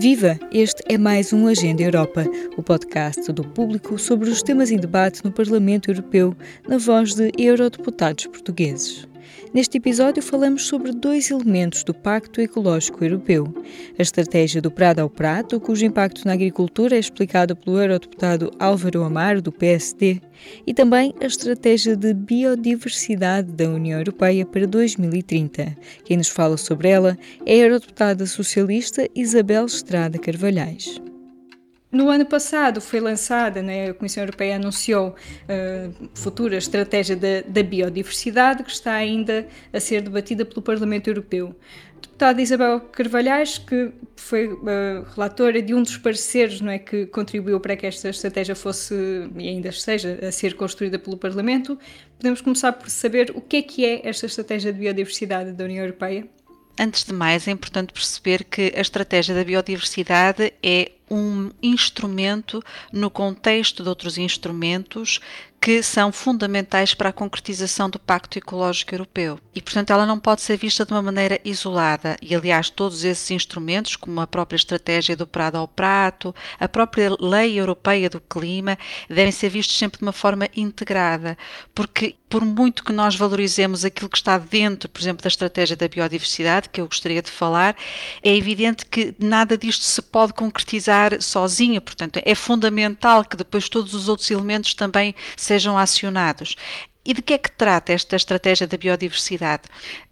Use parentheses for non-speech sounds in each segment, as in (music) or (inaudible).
Viva! Este é mais um Agenda Europa, o podcast do público sobre os temas em debate no Parlamento Europeu, na voz de eurodeputados portugueses. Neste episódio falamos sobre dois elementos do Pacto Ecológico Europeu: a estratégia do Prado ao Prato, cujo impacto na agricultura é explicado pelo eurodeputado Álvaro Amaro, do PSD, e também a estratégia de biodiversidade da União Europeia para 2030. Quem nos fala sobre ela é a eurodeputada socialista Isabel Estrada Carvalhais. No ano passado foi lançada, né, a Comissão Europeia anunciou uh, futura estratégia da, da, biodiversidade que está ainda a ser debatida pelo Parlamento Europeu. Deputada Isabel Carvalhais, que foi uh, relatora de um dos pareceres não é, que contribuiu para que esta estratégia fosse e ainda seja a ser construída pelo Parlamento, podemos começar por saber o que é que é esta estratégia de biodiversidade da União Europeia? Antes de mais, é importante perceber que a estratégia da biodiversidade é um instrumento no contexto de outros instrumentos que são fundamentais para a concretização do Pacto Ecológico Europeu. E, portanto, ela não pode ser vista de uma maneira isolada. E, aliás, todos esses instrumentos, como a própria estratégia do Prado ao Prato, a própria Lei Europeia do Clima, devem ser vistos sempre de uma forma integrada. Porque, por muito que nós valorizemos aquilo que está dentro, por exemplo, da estratégia da biodiversidade, que eu gostaria de falar, é evidente que nada disto se pode concretizar sozinha. Portanto, é fundamental que depois todos os outros elementos também sejam acionados. E de que é que trata esta estratégia da biodiversidade?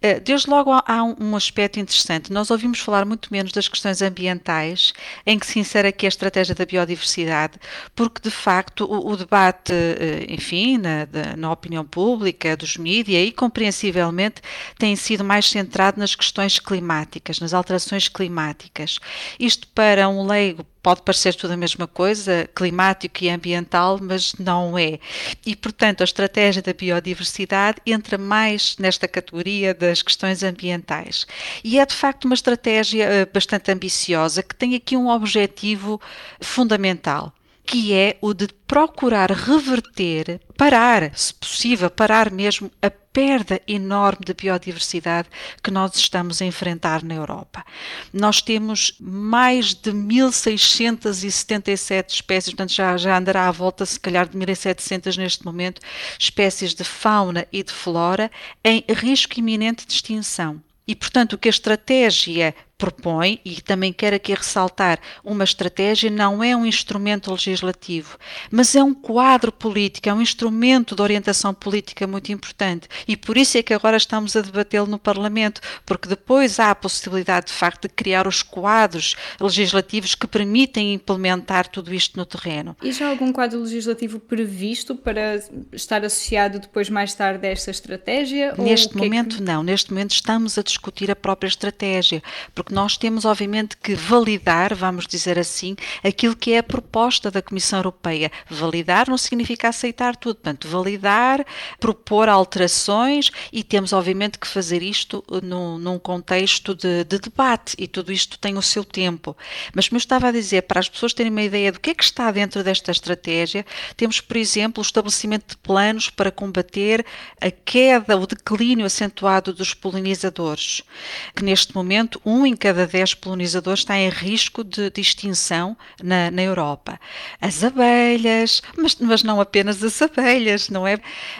Eh, desde logo há um aspecto interessante. Nós ouvimos falar muito menos das questões ambientais, em que se insere aqui a estratégia da biodiversidade, porque de facto o, debate, eh, enfim, na, na, opinião pública, dos mídias e compreensivelmente tem sido mais centrado nas questões climáticas, nas alterações climáticas. Isto para um leigo pode parecer tudo a mesma coisa, climático e ambiental, mas não é. E, portanto, a estratégia da biodiversidade entra mais nesta categoria das questões ambientais. E é, de facto, uma estratégia eh, bastante ambiciosa que tem aqui um objetivo fundamental que é o de procurar reverter, parar, se possível, parar mesmo a perda enorme de biodiversidade que nós estamos a enfrentar na Europa. Nós temos mais de 1677 espécies, portanto já, já andará à volta se calhar de 1700 neste momento, espécies de fauna e de flora em risco iminente de extinção. E, portanto, o que a estratégia propõe, e também quero aqui ressaltar, uma estratégia não é um instrumento legislativo, mas é um quadro político, é um instrumento de orientação política muito importante. E por isso é que agora estamos a debatê-lo no Parlamento, porque depois há a possibilidade, de facto, de criar os quadros legislativos que permitem implementar tudo isto no terreno. E já há algum quadro legislativo previsto para estar associado depois, mais tarde, a esta estratégia? Neste momento, é que... não. Neste momento estamos a discutir a própria estratégia, porque porque nós temos, obviamente, que validar, vamos dizer assim, aquilo que é a proposta da Comissão Europeia. Validar não significa aceitar tudo, portanto, validar, propor alterações e temos, obviamente, que fazer isto num, num contexto de, de, debate e tudo isto tem o seu tempo. Mas, como eu estava a dizer, para as pessoas terem uma ideia do que é que está dentro desta estratégia, temos, por exemplo, o estabelecimento de planos para combater a queda, o declínio acentuado dos polinizadores, que neste momento um em cada 10 polinizadores está em risco de, de extinção na, na, Europa. As abelhas, mas, mas não apenas as abelhas, não é?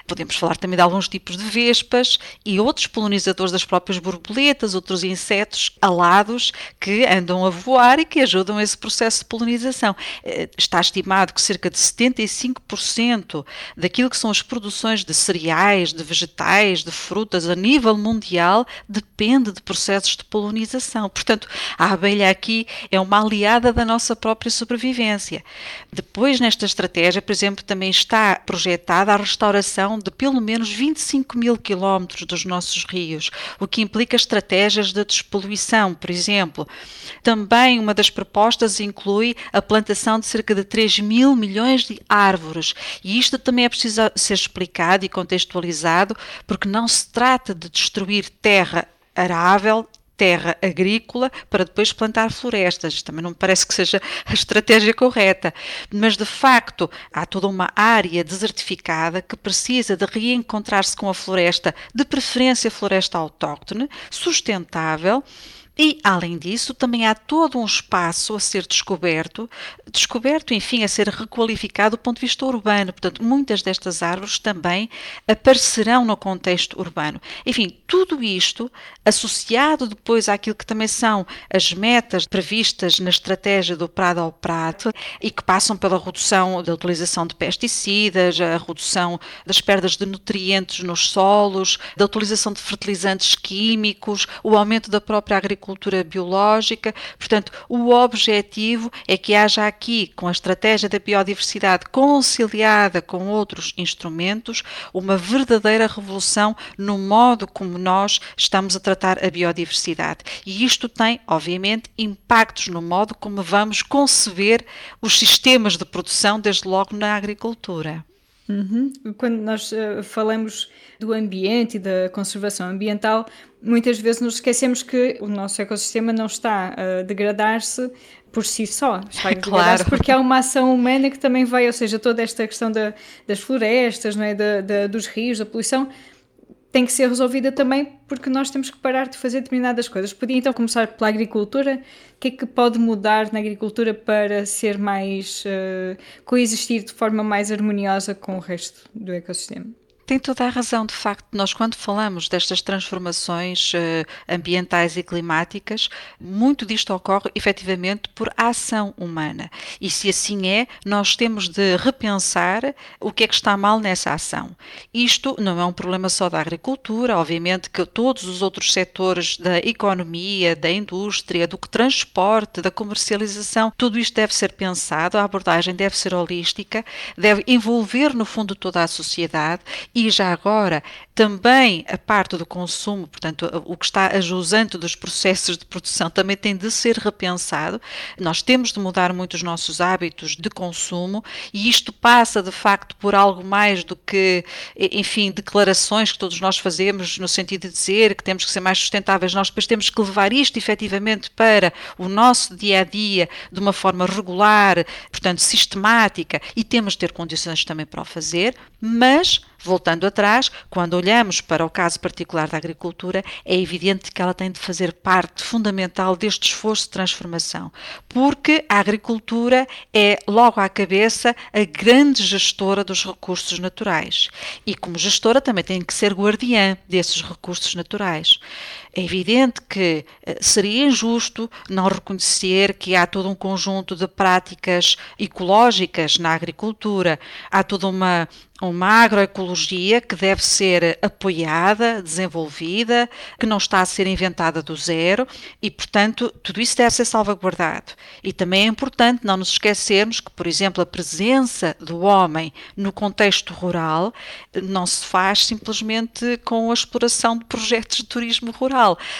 Podemos falar também de alguns tipos de vespas e outros polinizadores das próprias borboletas, outros insetos alados que andam a voar e que ajudam esse processo de polinização. Eh, está estimado que cerca de 75% daquilo que são as produções de cereais, de vegetais, de frutas a nível mundial depende de processos de polinização. Portanto, a abelha aqui é uma aliada da nossa própria sobrevivência. Depois, nesta estratégia, por exemplo, também está projetada a restauração de pelo menos 25 mil quilómetros dos nossos rios, o que implica estratégias de despoluição, por exemplo. Também uma das propostas inclui a plantação de cerca de 3 mil milhões de árvores. E isto também é preciso ser explicado e contextualizado, porque não se trata de destruir terra arável terra agrícola para depois plantar florestas. Também não me parece que seja a estratégia correta. Mas, de facto, há toda uma área desertificada que precisa de reencontrar-se com a floresta, de preferência floresta autóctone, sustentável e, além disso, também há todo um espaço a ser descoberto, descoberto, enfim, a ser requalificado do ponto de vista urbano. Portanto, muitas destas árvores também aparecerão no contexto urbano. Enfim, tudo isto associado depois àquilo que também são as metas previstas na estratégia do Prado ao Prato e que passam pela redução da utilização de pesticidas, a redução das perdas de nutrientes nos solos, da utilização de fertilizantes químicos, o aumento da própria agricultura biológica. Portanto, o objetivo é que haja aqui, com a estratégia da biodiversidade conciliada com outros instrumentos, uma verdadeira revolução no modo como nós estamos a tratar a biodiversidade. E isto tem, obviamente, impactos no modo como vamos conceber os sistemas de produção, desde logo na agricultura. Uhum. Quando nós uh, falamos do ambiente e da conservação ambiental, muitas vezes nos esquecemos que o nosso ecossistema não está a degradar-se por si só, está a (laughs) claro. porque há uma ação humana que também vai, ou seja, toda esta questão da, das florestas, não é? Da, da, dos rios, da poluição, tem que ser resolvida também porque nós temos que parar de fazer determinadas coisas. Podia então começar pela agricultura. O que é que pode mudar na agricultura para ser mais. Uh, coexistir de forma mais harmoniosa com o resto do ecossistema? Tem toda a razão, de facto, nós quando falamos destas transformações uh, ambientais e climáticas, muito disto ocorre efetivamente por ação humana. E se assim é, nós temos de repensar o que é que está mal nessa ação. Isto não é um problema só da agricultura, obviamente que todos os outros setores da economia, da indústria, do transporte, da comercialização, tudo isto deve ser pensado, a abordagem deve ser holística, deve envolver no fundo toda a sociedade e já agora também a parte do consumo, portanto, o que está ajusante dos processos de produção também tem de ser repensado. Nós temos de mudar muito os nossos hábitos de consumo e isto passa de facto por algo mais do que, enfim, declarações que todos nós fazemos no sentido de dizer que temos que ser mais sustentáveis. Nós depois temos que levar isto efetivamente para o nosso dia a dia de uma forma regular, portanto, sistemática e temos de ter condições também para o fazer, mas Voltando atrás, quando olhamos para o caso particular da agricultura, é evidente que ela tem de fazer parte fundamental deste esforço de transformação, porque a agricultura é, logo à cabeça, a grande gestora dos recursos naturais. E, como gestora, também tem que ser guardiã desses recursos naturais. É evidente que eh, seria injusto não reconhecer que há todo um conjunto de práticas ecológicas na agricultura, há toda uma uma agroecologia que deve ser apoiada, desenvolvida, que não está a ser inventada do zero e, portanto, tudo isso deve ser salvaguardado. E também é importante não nos esquecermos que, por exemplo, a presença do homem no contexto rural não se faz simplesmente com a exploração de projetos de turismo rural.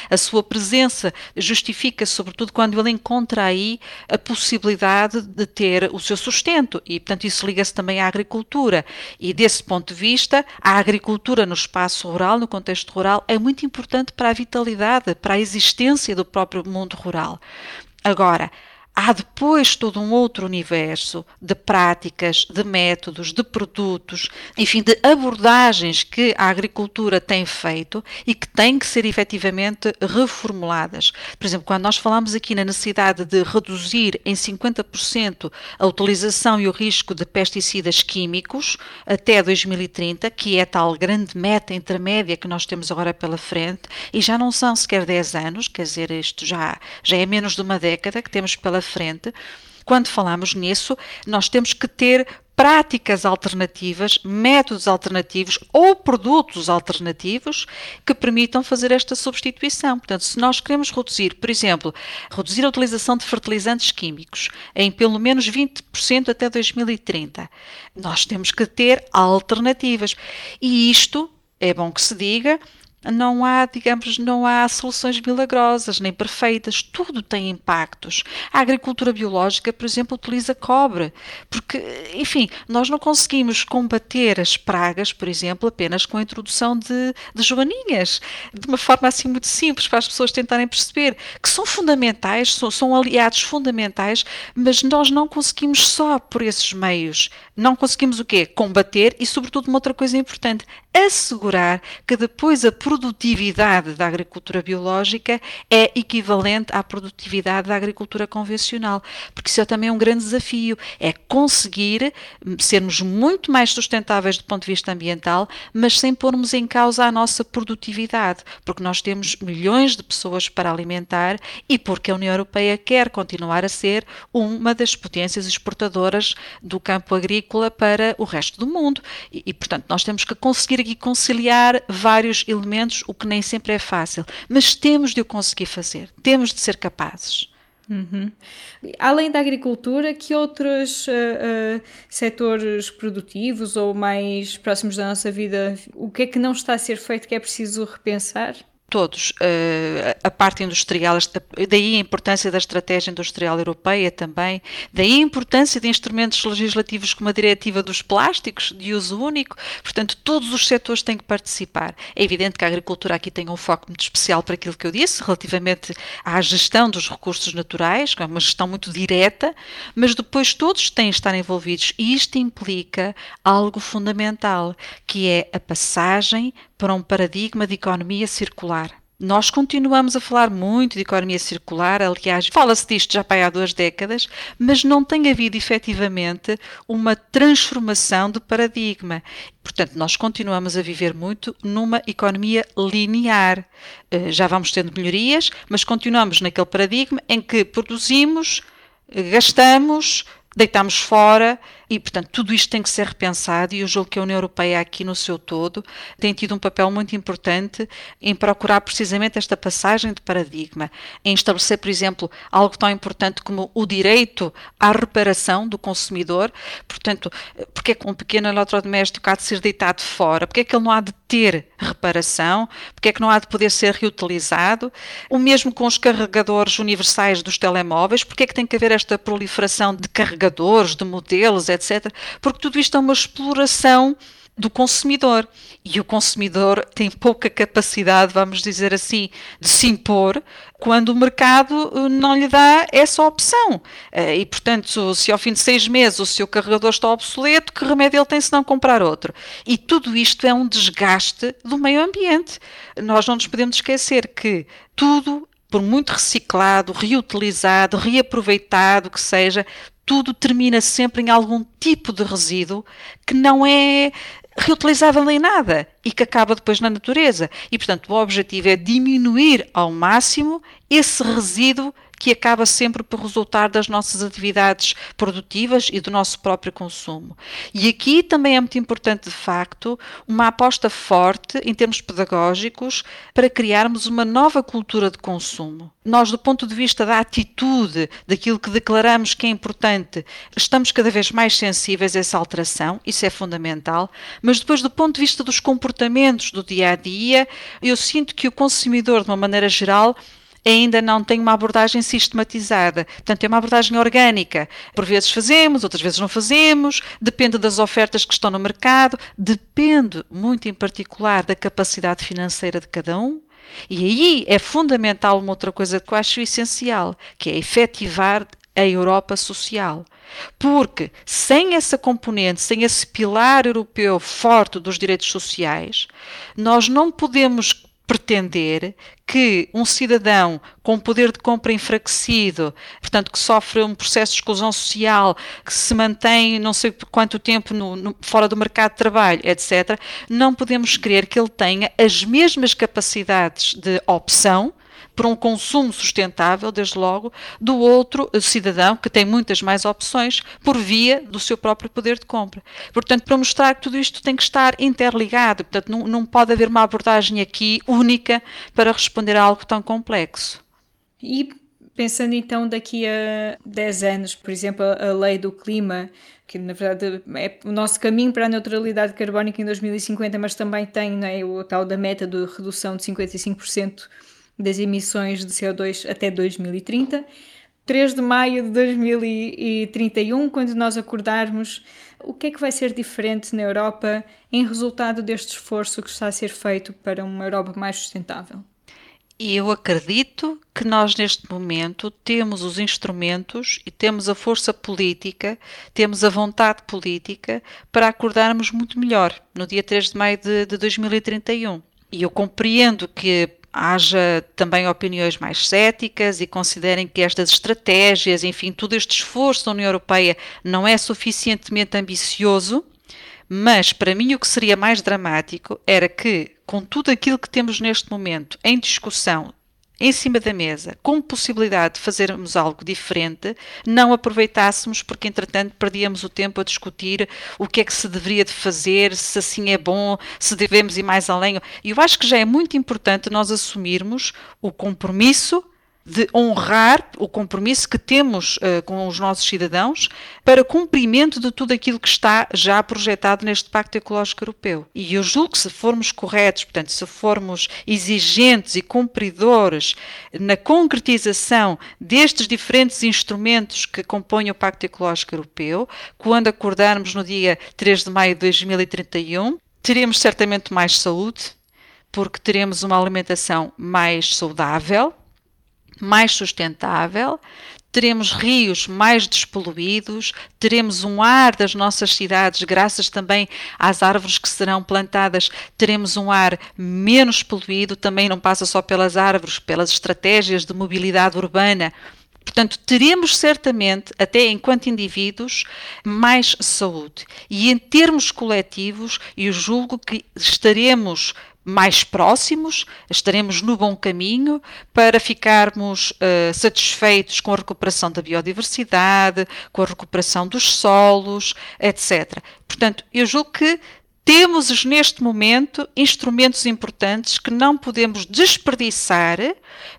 A sua presença justifica, sobretudo, quando ele encontra aí a possibilidade de ter o seu sustento e, portanto, isso liga-se também à agricultura. E desse ponto de vista, a agricultura no espaço rural, no contexto rural, é muito importante para a vitalidade, para a existência do próprio mundo rural. Agora, há depois todo um outro universo de práticas, de métodos, de produtos, enfim, de abordagens que a agricultura tem feito e que têm que ser efetivamente reformuladas. Por exemplo, quando nós falamos aqui na necessidade de reduzir em 50% a utilização e o risco de pesticidas químicos até 2030, que é tal grande meta intermédia que nós temos agora pela frente, e já não são sequer 10 anos, quer dizer, isto já, já é menos de uma década que temos pela frente, quando falamos nisso, nós temos que ter práticas alternativas, métodos alternativos ou produtos alternativos que permitam fazer esta substituição. Portanto, se nós queremos reduzir, por exemplo, reduzir a utilização de fertilizantes químicos em pelo menos 20% até 2030, nós temos que ter alternativas. E isto, é bom que se diga, não há, digamos, não há soluções milagrosas nem perfeitas, tudo tem impactos. A agricultura biológica, por exemplo, utiliza cobre, porque, enfim, nós não conseguimos combater as pragas, por exemplo, apenas com a introdução de, de joaninhas, de uma forma assim muito simples para as pessoas tentarem perceber que são fundamentais, são, são aliados fundamentais, mas nós não conseguimos só por esses meios. Não conseguimos o quê? Combater e, sobretudo, uma outra coisa importante, assegurar que depois a produtividade da agricultura biológica é equivalente à produtividade da agricultura convencional, porque isso é também um grande desafio, é conseguir sermos muito mais sustentáveis do ponto de vista ambiental, mas sem pormos em causa a nossa produtividade, porque nós temos milhões de pessoas para alimentar e porque a União Europeia quer continuar a ser uma das potências exportadoras do campo agrícola para o resto do mundo. E, e portanto, nós temos que conseguir aqui conciliar vários elementos, o que nem sempre é fácil, mas temos de o conseguir fazer, temos de ser capazes. Uhum. Além da agricultura, que outros uh, uh, setores produtivos ou mais próximos da nossa vida, o que é que não está a ser feito que é preciso repensar? Todos. Uh, a parte industrial, daí a importância da estratégia industrial europeia também, daí a importância de instrumentos legislativos como a diretiva dos plásticos de uso único. Portanto, todos os setores têm que participar. É evidente que a agricultura aqui tem um foco muito especial para aquilo que eu disse, relativamente à gestão dos recursos naturais, que é uma gestão muito direta, mas depois todos têm de estar envolvidos e isto implica algo fundamental, que é a passagem para um paradigma de economia circular. Nós continuamos a falar muito de economia circular, aliás, fala-se disto já há duas décadas, mas não tem havido efetivamente uma transformação de paradigma. Portanto, nós continuamos a viver muito numa economia linear. Eh, já vamos tendo melhorias, mas continuamos naquele paradigma em que produzimos, gastamos, deitamos fora e, portanto, tudo isto tem que ser repensado e eu julgo que a União Europeia aqui no seu todo tem tido um papel muito importante em procurar precisamente esta passagem de paradigma, em estabelecer, por exemplo, algo tão importante como o direito à reparação do consumidor, portanto, porque é que um pequeno eletrodoméstico há de ser deitado fora, porque é que ele não há de ter reparação, porque é que não há de poder ser reutilizado, o mesmo com os carregadores universais dos telemóveis, porque é que tem que haver esta proliferação de carregadores, de modelos, etc etc. Porque tudo isto é uma exploração do consumidor. E o consumidor tem pouca capacidade, vamos dizer assim, de se impor quando o mercado eh, não lhe dá essa opção. Eh, e, portanto, se ao fim de seis meses o seu carregador está obsoleto, que remédio ele tem se não comprar outro? E tudo isto é um desgaste do meio ambiente. Nós não nos podemos esquecer que tudo por muito reciclado, reutilizado, reaproveitado que seja, tudo termina sempre em algum tipo de resíduo que não é reutilizável em nada e que acaba depois na natureza. E, portanto, o objetivo é diminuir ao máximo esse resíduo que acaba sempre por resultar das nossas atividades produtivas e do nosso próprio consumo. E aqui também é muito importante, de facto, uma aposta forte em termos pedagógicos para criarmos uma nova cultura de consumo. Nós, do ponto de vista da atitude, daquilo que declaramos que é importante, estamos cada vez mais sensíveis a essa alteração, isso é fundamental, mas depois, do ponto de vista dos comportamentos do dia a dia, eu sinto que o consumidor, de uma maneira geral, ainda não tem uma abordagem sistematizada. Portanto, é uma abordagem orgânica. Por vezes fazemos, outras vezes não fazemos, depende das ofertas que estão no mercado, depende muito em particular da capacidade financeira de cada um. E aí é fundamental uma outra coisa que eu acho essencial, que é efetivar a Europa social. Porque sem essa componente, sem esse pilar europeu forte dos direitos sociais, nós não podemos pretender que um cidadão com poder de compra enfraquecido, portanto, que sofre um processo de exclusão social, que se mantém não sei quanto tempo no, no, fora do mercado de trabalho, etc., não podemos crer que ele tenha as mesmas capacidades de opção por um consumo sustentável, desde logo, do outro cidadão que tem muitas mais opções por via do seu próprio poder de compra. Portanto, para mostrar que tudo isto tem que estar interligado, portanto, não, não pode haver uma abordagem aqui única para responder a algo tão complexo. E pensando então daqui a 10 anos, por exemplo, a lei do clima que na verdade é o nosso caminho para a neutralidade carbónica em 2050, mas também tem né, o tal da meta de redução de 55% das emissões de CO2 até 2030. 3 de maio de 2031, quando nós acordarmos, o que é que vai ser diferente na Europa em resultado deste esforço que está a ser feito para uma Europa mais sustentável? Eu acredito que nós, neste momento, temos os instrumentos e temos a força política, temos a vontade política para acordarmos muito melhor no dia 3 de maio de, de 2031. E eu compreendo que haja também opiniões mais céticas e considerem que estas estratégias, enfim, todo este esforço da União Europeia não é suficientemente ambicioso mas para mim o que seria mais dramático era que, com tudo aquilo que temos neste momento em discussão, em cima da mesa, com possibilidade de fazermos algo diferente, não aproveitássemos porque entretanto perdíamos o tempo a discutir o que é que se deveria de fazer, se assim é bom, se devemos ir mais além. E eu acho que já é muito importante nós assumirmos o compromisso de honrar o compromisso que temos uh, com os nossos cidadãos para cumprimento de tudo aquilo que está já projetado neste Pacto Ecológico Europeu. E eu julgo que se formos corretos, portanto, se formos exigentes e cumpridores na concretização destes diferentes instrumentos que compõem o Pacto Ecológico Europeu, quando acordarmos no dia 3 de maio de 2031, teremos certamente mais saúde, porque teremos uma alimentação mais saudável, mais sustentável, teremos rios mais despoluídos, teremos um ar das nossas cidades, graças também às árvores que serão plantadas, teremos um ar menos poluído, também não passa só pelas árvores, pelas estratégias de mobilidade urbana. Portanto, teremos certamente, até enquanto indivíduos, mais saúde. E em termos coletivos, eu julgo que estaremos mais próximos, estaremos no bom caminho para ficarmos uh, satisfeitos com a recuperação da biodiversidade, com a recuperação dos solos, etc. Portanto, eu julgo que temos neste momento instrumentos importantes que não podemos desperdiçar,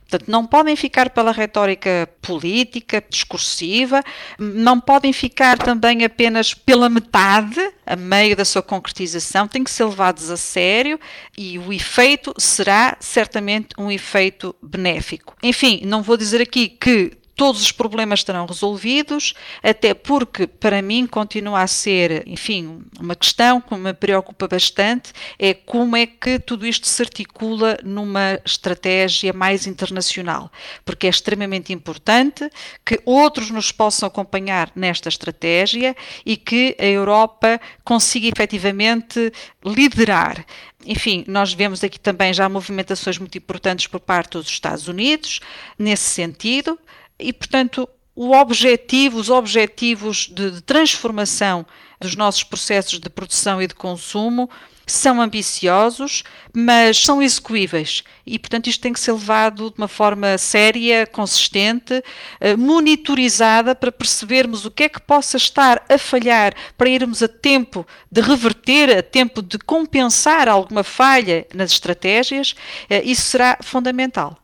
portanto, não podem ficar pela retórica política, discursiva, não podem ficar também apenas pela metade, a meio da sua concretização, têm que ser levados a sério e o efeito será certamente um efeito benéfico. Enfim, não vou dizer aqui que todos os problemas estarão resolvidos, até porque para mim continua a ser, enfim, uma questão que me preocupa bastante, é como é que tudo isto se articula numa estratégia mais internacional, porque é extremamente importante que outros nos possam acompanhar nesta estratégia e que a Europa consiga efetivamente liderar. Enfim, nós vemos aqui também já movimentações muito importantes por parte dos Estados Unidos nesse sentido e, portanto, o objetivo, os objetivos de, de transformação dos nossos processos de produção e de consumo são ambiciosos, mas são execuíveis e, portanto, isto tem que ser levado de uma forma séria, consistente, eh, monitorizada para percebermos o que é que possa estar a falhar para irmos a tempo de reverter, a tempo de compensar alguma falha nas estratégias. Eh, isso será fundamental.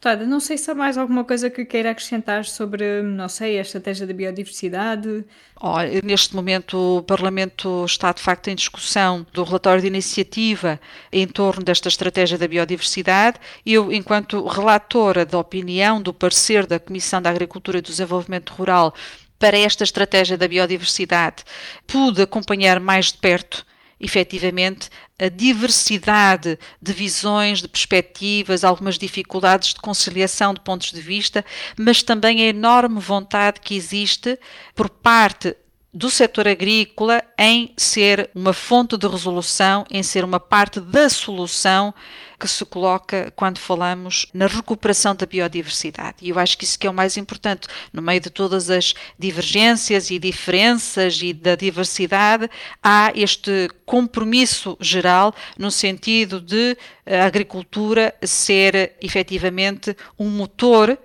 Deputada, não sei se há mais alguma coisa que queira acrescentar sobre, não sei, a estratégia da biodiversidade. Olha, neste momento o Parlamento está de facto em discussão do relatório de iniciativa em torno desta estratégia da biodiversidade. Eu, enquanto relatora da opinião do parecer da Comissão da Agricultura e do Desenvolvimento Rural para esta estratégia da biodiversidade, pude acompanhar mais de perto efetivamente a diversidade de visões, de perspectivas, algumas dificuldades de conciliação de pontos de vista, mas também a enorme vontade que existe por parte do setor agrícola em ser uma fonte de resolução, em ser uma parte da solução que se coloca quando falamos na recuperação da biodiversidade. E eu acho que isso que é o mais importante. No meio de todas as divergências e diferenças e da diversidade, há este compromisso geral no sentido de a agricultura ser efetivamente um motor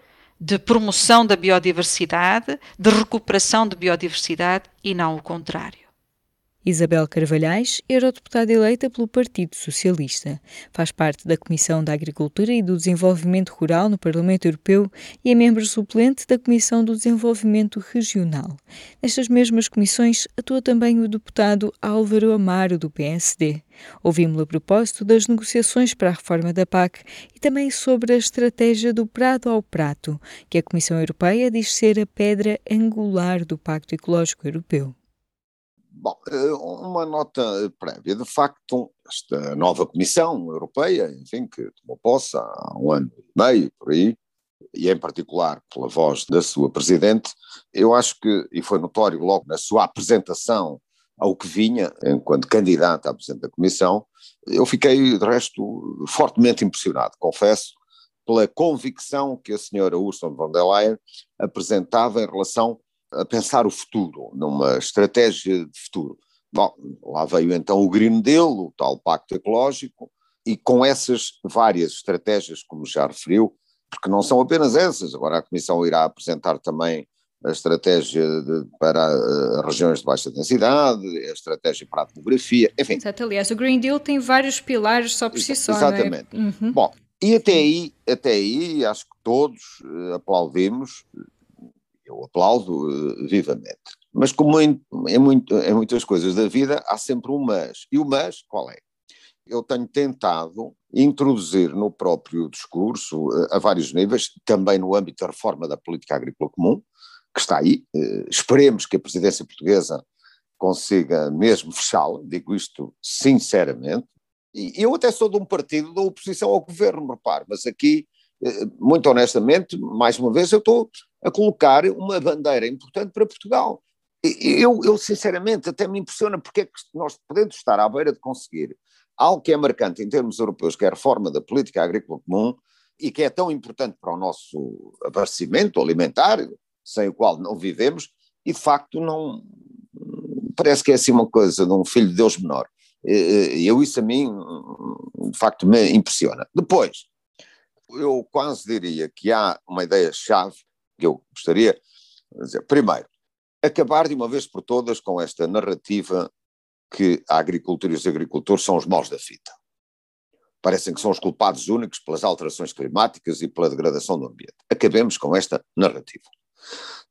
de promoção da biodiversidade, de recuperação de biodiversidade e não o contrário. Isabel Carvalhais, eurodeputada eleita pelo Partido Socialista. Faz parte da Comissão da Agricultura e do Desenvolvimento Rural no Parlamento Europeu e é membro suplente da Comissão do Desenvolvimento Regional. Nestas mesmas comissões atua também o deputado Álvaro Amaro, do PSD. Ouvimos-lo a propósito das negociações para a reforma da PAC e também sobre a estratégia do prado ao prato, que a Comissão Europeia diz ser a pedra angular do Pacto Ecológico Europeu. Bom, eh, uma nota prévia. De facto, esta nova Comissão Europeia, enfim, que tomou posse há um ano e meio, por aí, e em particular pela voz da sua Presidente, eu acho que, e foi notório logo na sua apresentação ao que vinha, enquanto candidata à Presidente da Comissão, eu fiquei, de resto, fortemente impressionado, confesso, pela convicção que a senhora Ursula von der Leyen apresentava em relação a pensar o futuro, numa estratégia de futuro. Bom, lá veio então o Green Deal, o tal Pacto Ecológico, e com essas várias estratégias, como já referiu, porque não são apenas essas, agora a Comissão irá apresentar também a estratégia de, para uh, regiões de baixa densidade, a estratégia para a demografia, enfim. Exato, aliás, o Green Deal tem vários pilares só por si só, Exatamente. É? Uhum. Bom, e até aí, até aí, acho que todos uh, aplaudimos, eu aplaudo uh, vivamente. Mas como em, em, muito, em muitas coisas da vida, há sempre um mas. E o mas, qual é? Eu tenho tentado introduzir no próprio discurso, uh, a vários níveis, também no âmbito da reforma da política agrícola comum, que está aí, uh, esperemos que a presidência portuguesa consiga mesmo fechá-la, digo isto sinceramente, e eu até sou de um partido da oposição ao governo, repare, mas aqui, muito honestamente, mais uma vez, eu estou a colocar uma bandeira importante para Portugal. Eu, eu, sinceramente, até me impressiona porque é que nós podemos estar à beira de conseguir algo que é marcante em termos europeus, que é a reforma da política agrícola comum e que é tão importante para o nosso abastecimento alimentar, sem o qual não vivemos, e de facto não parece que é assim uma coisa de um filho de Deus menor. Eu isso a mim de facto me impressiona. Depois, eu quase diria que há uma ideia-chave que eu gostaria de dizer. Primeiro, acabar de uma vez por todas com esta narrativa que a agricultura e os agricultores são os maus da fita. Parecem que são os culpados únicos pelas alterações climáticas e pela degradação do ambiente. Acabemos com esta narrativa.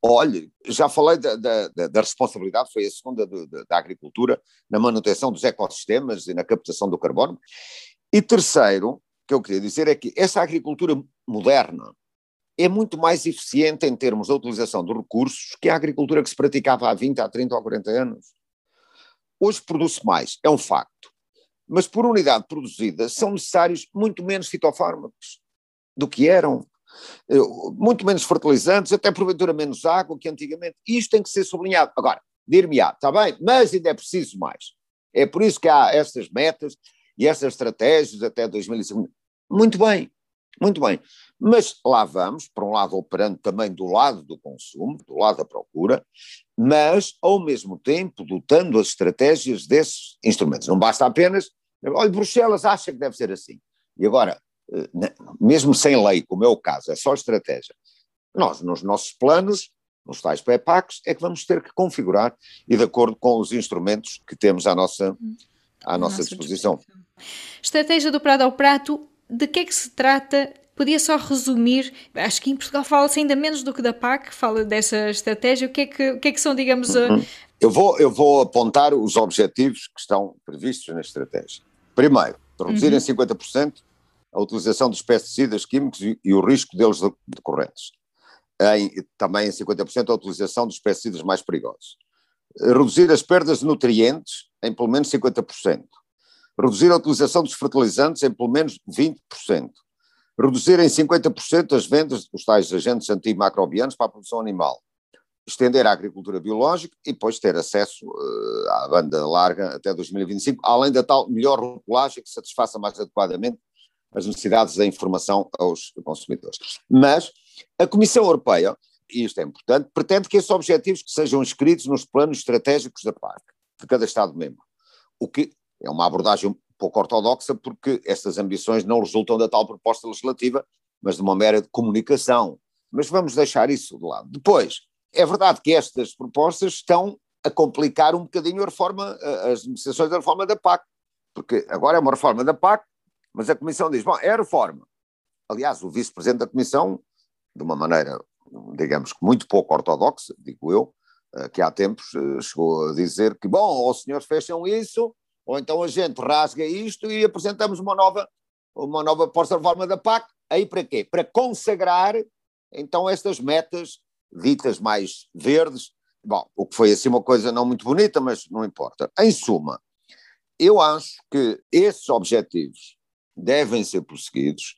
Olhe, já falei da, da, da responsabilidade, foi a segunda do, da, da agricultura, na manutenção dos ecossistemas e na captação do carbono. E terceiro, que eu queria dizer é que essa agricultura moderna, é muito mais eficiente em termos da utilização de recursos que a agricultura que se praticava há 20, há 30 ou 40 anos. Hoje produz-se mais, é um facto. Mas por unidade produzida são necessários muito menos fitofármacos do que eram. Eh, muito menos fertilizantes, até porventura menos água que antigamente. Isto tem que ser sublinhado. Agora, dir-me-á, está bem, mas ainda é preciso mais. É por isso que há estas metas e estas estratégias até 2050. Muito bem, muito bem. Mas lá vamos, por um lado operando também do lado do consumo, do lado da procura, mas ao mesmo tempo dotando as estratégias desses instrumentos. Não basta apenas, olha, Bruxelas acha que deve ser assim. E agora, eh, mesmo sem lei, como é o caso, é só estratégia. Nós, nos nossos planos, nos tais PEPACs, é que vamos ter que configurar e de acordo com os instrumentos que temos à nossa, à nossa, nossa disposição. disposição. Estratégia do Prado ao Prato, de que é que se trata Podia só resumir, acho que em Portugal fala-se ainda menos do que da PAC, fala dessa estratégia, o que é que, o que, é que são, digamos... A... Uhum. Eu, vou, eu vou apontar os objetivos que estão previstos na estratégia. Primeiro, reduzir uhum. em 50% a utilização dos pesticidas químicos e, e o risco deles decorrentes. Em, também em 50% a utilização dos pesticidas mais perigosos. Reduzir as perdas de nutrientes em pelo menos 50%. Reduzir a utilização dos fertilizantes em pelo menos 20% reduzir em 50% as vendas dos tais agentes antimicrobianos para a produção animal, estender a agricultura biológica e depois ter acesso uh, à banda larga até 2025, além da tal melhor rotulagem que satisfaça mais adequadamente as necessidades da informação aos consumidores. Mas a Comissão Europeia, e isto é importante, pretende que esses objetivos sejam inscritos nos planos estratégicos da PAC, de cada Estado-membro, o que é uma abordagem pouco ortodoxa, porque estas ambições não resultam da tal proposta legislativa, mas de uma mera comunicação. Mas vamos deixar isso de lado. Depois, é verdade que estas propostas estão a complicar um bocadinho a reforma, as negociações da reforma da PAC, porque agora é uma reforma da PAC, mas a Comissão diz, bom, é a reforma. Aliás, o vice-presidente da Comissão, de uma maneira, digamos que muito pouco ortodoxa, digo eu, eh, que há tempos eh, chegou a dizer que, bom, os senhores fecham isso, ou então a gente rasga isto e apresentamos uma nova, uma nova reforma da PAC. Aí para quê? Para consagrar, então, estas metas ditas mais verdes, Bom, o que foi assim uma coisa não muito bonita, mas não importa. Em suma, eu acho que esses objetivos devem ser prosseguidos.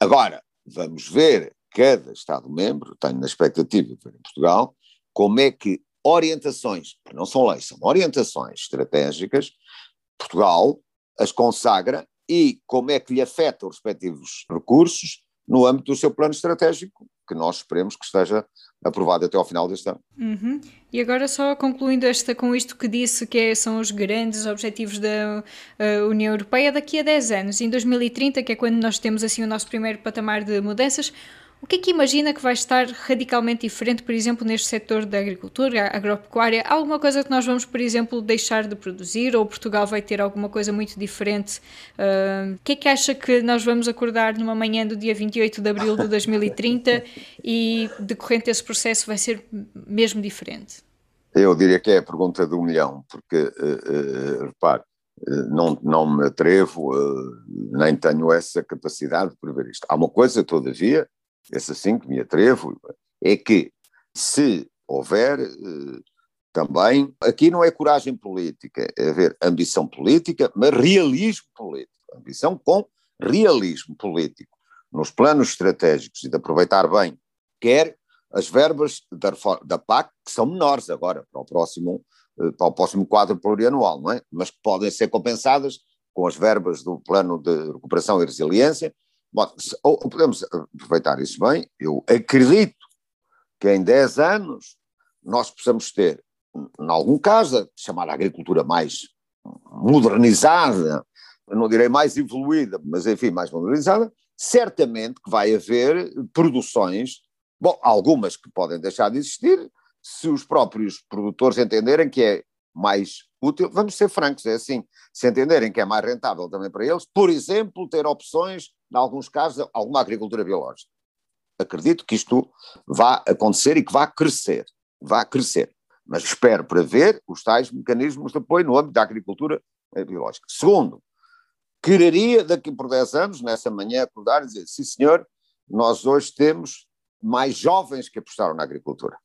Agora, vamos ver cada Estado-membro, tenho na expectativa de ver em Portugal, como é que orientações, não são leis, são orientações estratégicas, Portugal as consagra e como é que lhe afeta os respectivos recursos no âmbito do seu plano estratégico, que nós esperemos que esteja aprovado até ao final deste ano. Uhum. E agora só concluindo esta com isto que disse que é, são os grandes objetivos da uh, União Europeia daqui a 10 anos, em 2030, que é quando nós temos assim o nosso primeiro patamar de mudanças, o que é que imagina que vai estar radicalmente diferente, por exemplo, neste setor da agricultura, agropecuária? Há alguma coisa que nós vamos, por exemplo, deixar de produzir ou Portugal vai ter alguma coisa muito diferente? Uh, o que é que acha que nós vamos acordar numa manhã do dia 28 de abril de 2030 (laughs) e decorrente desse processo vai ser mesmo diferente? Eu diria que é a pergunta do milhão, porque, uh, uh, repare, não, não me atrevo, nem tenho essa capacidade de prever isto. Há uma coisa, todavia, esse assim que me atrevo, é que se houver eh, também, aqui não é coragem política, é haver ambição política, mas realismo político, ambição com realismo político, nos planos estratégicos e de aproveitar bem, quer as verbas da, da PAC, que são menores agora para o próximo, eh, para o próximo quadro plurianual, não é? mas que podem ser compensadas com as verbas do plano de recuperação e resiliência, Bom, podemos aproveitar isso bem, eu acredito que em 10 anos nós possamos ter, em algum caso, chamar a agricultura mais modernizada, não direi mais evoluída, mas enfim, mais modernizada, certamente que vai haver produções, bom, algumas que podem deixar de existir, se os próprios produtores entenderem que é mais útil, vamos ser francos, é assim, se entenderem que é mais rentável também para eles, por exemplo, ter opções em alguns casos, alguma agricultura biológica. Acredito que isto vá acontecer e que vá crescer, vá crescer. Mas espero para ver os tais mecanismos de apoio no âmbito da agricultura biológica. Segundo, quereria daqui por 10 anos, nessa manhã, acordar e dizer: sim, senhor, nós hoje temos mais jovens que apostaram na agricultura.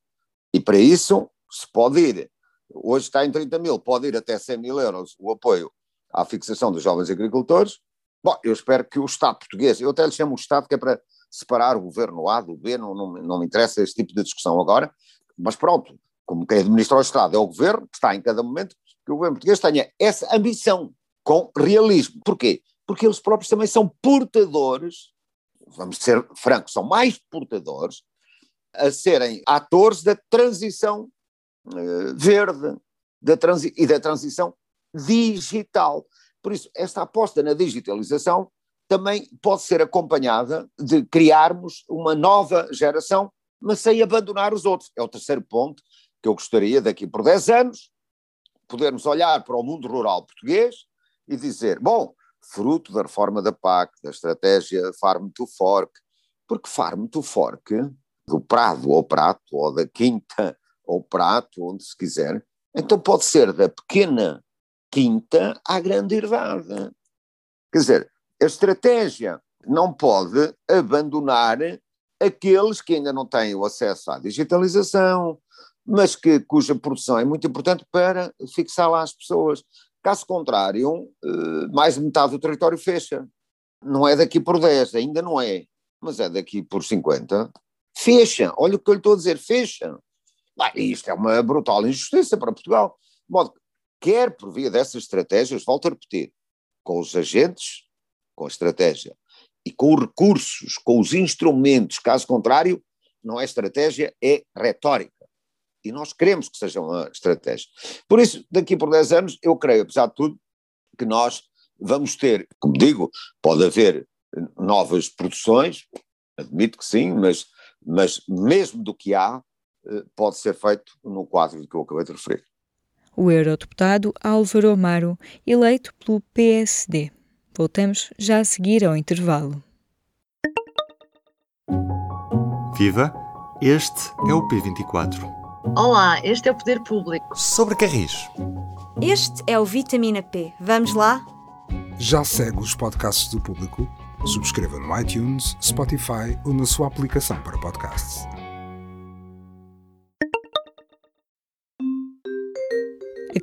E para isso se pode ir, hoje está em 30 mil, pode ir até 100 mil euros o apoio à fixação dos jovens agricultores, Bom, eu espero que o Estado português, eu até lhe chamo o Estado que é para separar o governo A do B, não, não, não me interessa esse tipo de discussão agora, mas pronto, como quem administra o Estado é o governo, que está em cada momento, que o governo português tenha essa ambição com realismo. Porquê? Porque eles próprios também são portadores, vamos ser francos, são mais portadores a serem atores da transição verde da e da transição digital. Por isso, esta aposta na digitalização também pode ser acompanhada de criarmos uma nova geração, mas sem abandonar os outros. É o terceiro ponto que eu gostaria, daqui por 10 anos, podermos olhar para o mundo rural português e dizer: bom, fruto da reforma da PAC, da estratégia Farm to Fork, porque Farm to Fork, do prado ao prato, ou da quinta ao prato, onde se quiser, então pode ser da pequena quinta à grande herdade. Quer dizer, a estratégia não pode abandonar aqueles que ainda não têm o acesso à digitalização, mas que, cuja produção é muito importante para fixar lá as pessoas. Caso contrário, eh, mais de metade do território fecha. Não é daqui por 10, ainda não é, mas é daqui por 50. Fecha, olha o que eu lhe estou a dizer, fecha. Isto é uma brutal injustiça para Portugal. De modo quer por via dessas estratégias, volto a repetir, com os agentes, com a estratégia, e com os recursos, com os instrumentos, caso contrário, não é estratégia, é retórica. E nós queremos que seja uma estratégia. Por isso, daqui por 10 anos, eu creio, apesar de tudo, que nós vamos ter, como digo, pode haver novas produções, admito que sim, mas, mas mesmo do que há, pode ser feito no quadro que eu acabei de referir. o eurodeputado Álvaro Amaro, eleito pelo PSD. Voltamos já a seguir ao intervalo. Viva! Este é o P24. Olá, este é o Poder Público. Sobre Carris. Este é o Vitamina P. Vamos lá? Já segue os podcasts do Público? Subscreva no iTunes, Spotify ou na sua aplicação para podcasts.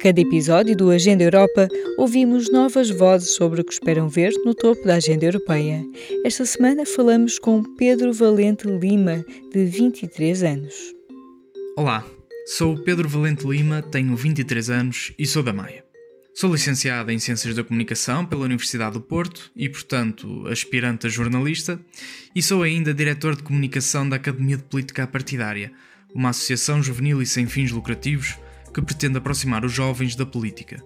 Cada episódio do Agenda Europa, ouvimos novas vozes sobre o que esperam ver no topo da agenda europeia. Esta semana falamos com Pedro Valente Lima, de 23 anos. Olá, sou Pedro Valente Lima, tenho 23 anos e sou da Maia. Sou licenciado em Ciências da Comunicação pela Universidade do Porto e, portanto, aspirante a jornalista, e sou ainda diretor de comunicação da Academia de Política Partidária, uma associação juvenil e sem fins lucrativos que pretende aproximar os jovens da política.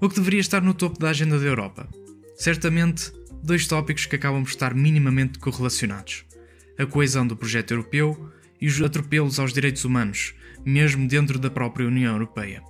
O que deveria estar no topo da agenda da Europa? Certamente, dois tópicos que acabam por estar minimamente correlacionados: a coesão do projeto europeu e os atropelos aos direitos humanos, mesmo dentro da própria União Europeia.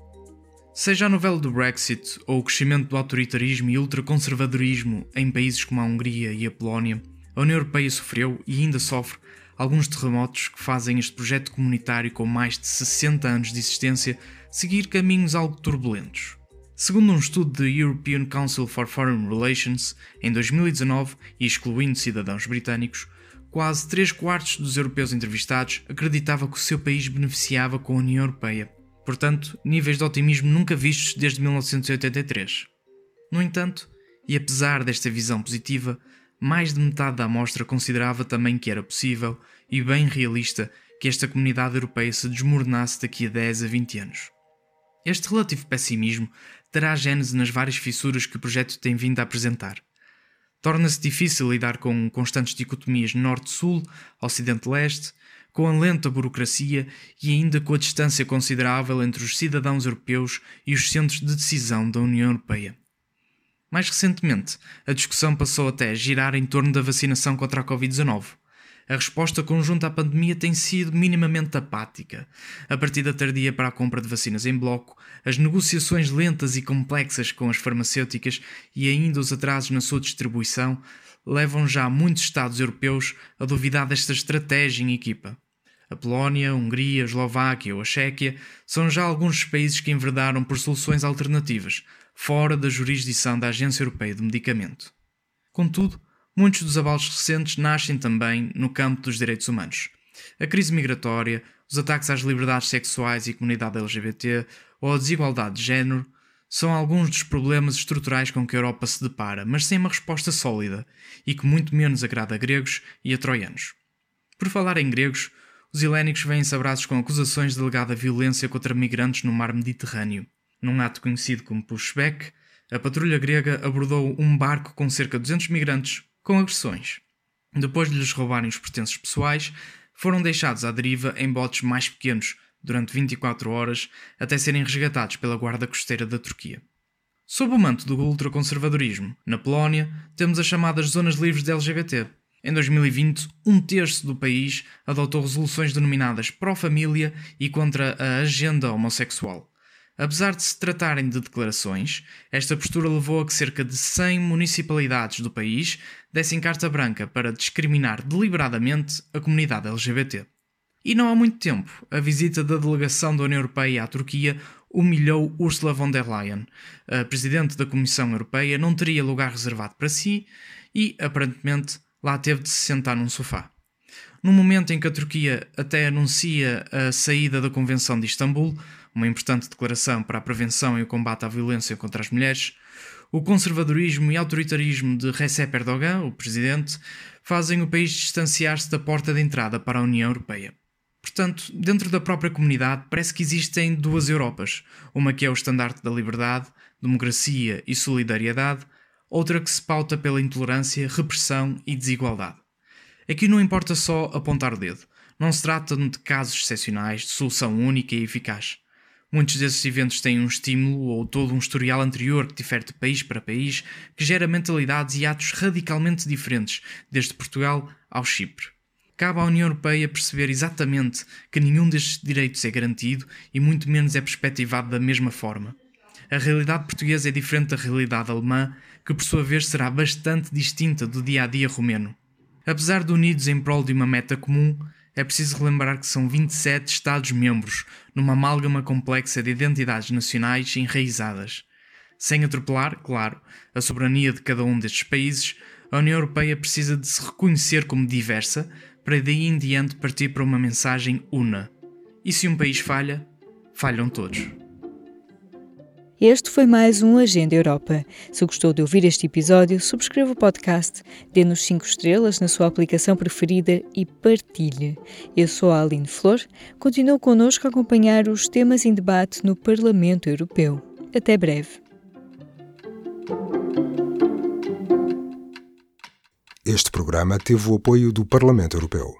Seja a novela do Brexit ou o crescimento do autoritarismo e ultraconservadorismo em países como a Hungria e a Polónia, a União Europeia sofreu e ainda sofre alguns terremotos que fazem este projeto comunitário com mais de 60 anos de existência seguir caminhos algo turbulentos. Segundo um estudo da European Council for Foreign Relations, em 2019, e excluindo cidadãos britânicos, quase 3 quartos dos europeus entrevistados acreditava que o seu país beneficiava com a União Europeia. Portanto, níveis de otimismo nunca vistos desde 1983. No entanto, e apesar desta visão positiva, mais de metade da amostra considerava também que era possível e bem realista que esta comunidade europeia se desmoronasse daqui a 10 a 20 anos. Este relativo pessimismo terá gênese nas várias fissuras que o projeto tem vindo a apresentar. Torna-se difícil lidar com constantes dicotomias norte-sul, ocidente-leste, com a lenta burocracia e ainda com a distância considerável entre os cidadãos europeus e os centros de decisão da União Europeia. Mais recentemente, a discussão passou até a girar em torno da vacinação contra a Covid-19 a resposta conjunta à pandemia tem sido minimamente apática. A partida tardia para a compra de vacinas em bloco, as negociações lentas e complexas com as farmacêuticas e ainda os atrasos na sua distribuição levam já muitos Estados europeus a duvidar desta estratégia em equipa. A Polónia, a Hungria, a Eslováquia ou a Chequia são já alguns países que enverdaram por soluções alternativas, fora da jurisdição da Agência Europeia de Medicamento. Contudo, Muitos dos abalos recentes nascem também no campo dos direitos humanos. A crise migratória, os ataques às liberdades sexuais e comunidade LGBT ou a desigualdade de género são alguns dos problemas estruturais com que a Europa se depara, mas sem uma resposta sólida e que muito menos agrada a gregos e a troianos. Por falar em gregos, os helénicos vêm-se abraços com acusações de alegada violência contra migrantes no mar Mediterrâneo. Num ato conhecido como pushback, a patrulha grega abordou um barco com cerca de 200 migrantes com agressões. Depois de lhes roubarem os pertences pessoais, foram deixados à deriva em botes mais pequenos durante 24 horas até serem resgatados pela Guarda Costeira da Turquia. Sob o manto do ultraconservadorismo, na Polónia, temos as chamadas zonas livres de LGBT. Em 2020, um terço do país adotou resoluções denominadas pró-família e contra a agenda homossexual. Apesar de se tratarem de declarações, esta postura levou a que cerca de 100 municipalidades do país dessem carta branca para discriminar deliberadamente a comunidade LGBT. E não há muito tempo, a visita da delegação da União Europeia à Turquia humilhou Ursula von der Leyen. A presidente da Comissão Europeia não teria lugar reservado para si e, aparentemente, lá teve de se sentar num sofá. No momento em que a Turquia até anuncia a saída da Convenção de Istambul, uma importante declaração para a prevenção e o combate à violência contra as mulheres, o conservadorismo e autoritarismo de Recep Erdogan, o presidente, fazem o país distanciar-se da porta de entrada para a União Europeia. Portanto, dentro da própria comunidade, parece que existem duas Europas: uma que é o estandarte da liberdade, democracia e solidariedade, outra que se pauta pela intolerância, repressão e desigualdade. Aqui não importa só apontar o dedo. Não se trata de casos excepcionais de solução única e eficaz. Muitos desses eventos têm um estímulo ou todo um historial anterior que difere de país para país, que gera mentalidades e atos radicalmente diferentes, desde Portugal ao Chipre. Cabe à União Europeia perceber exatamente que nenhum destes direitos é garantido e muito menos é perspectivado da mesma forma. A realidade portuguesa é diferente da realidade alemã, que por sua vez será bastante distinta do dia a dia romeno. Apesar de unidos em prol de uma meta comum, é preciso relembrar que são 27 Estados-membros, numa amálgama complexa de identidades nacionais enraizadas. Sem atropelar, claro, a soberania de cada um destes países, a União Europeia precisa de se reconhecer como diversa para daí em diante partir para uma mensagem una. E se um país falha, falham todos. Este foi mais um Agenda Europa. Se gostou de ouvir este episódio, subscreva o podcast, dê-nos 5 estrelas na sua aplicação preferida e partilhe. Eu sou a Aline Flor, continuo connosco a acompanhar os temas em debate no Parlamento Europeu. Até breve. Este programa teve o apoio do Parlamento Europeu.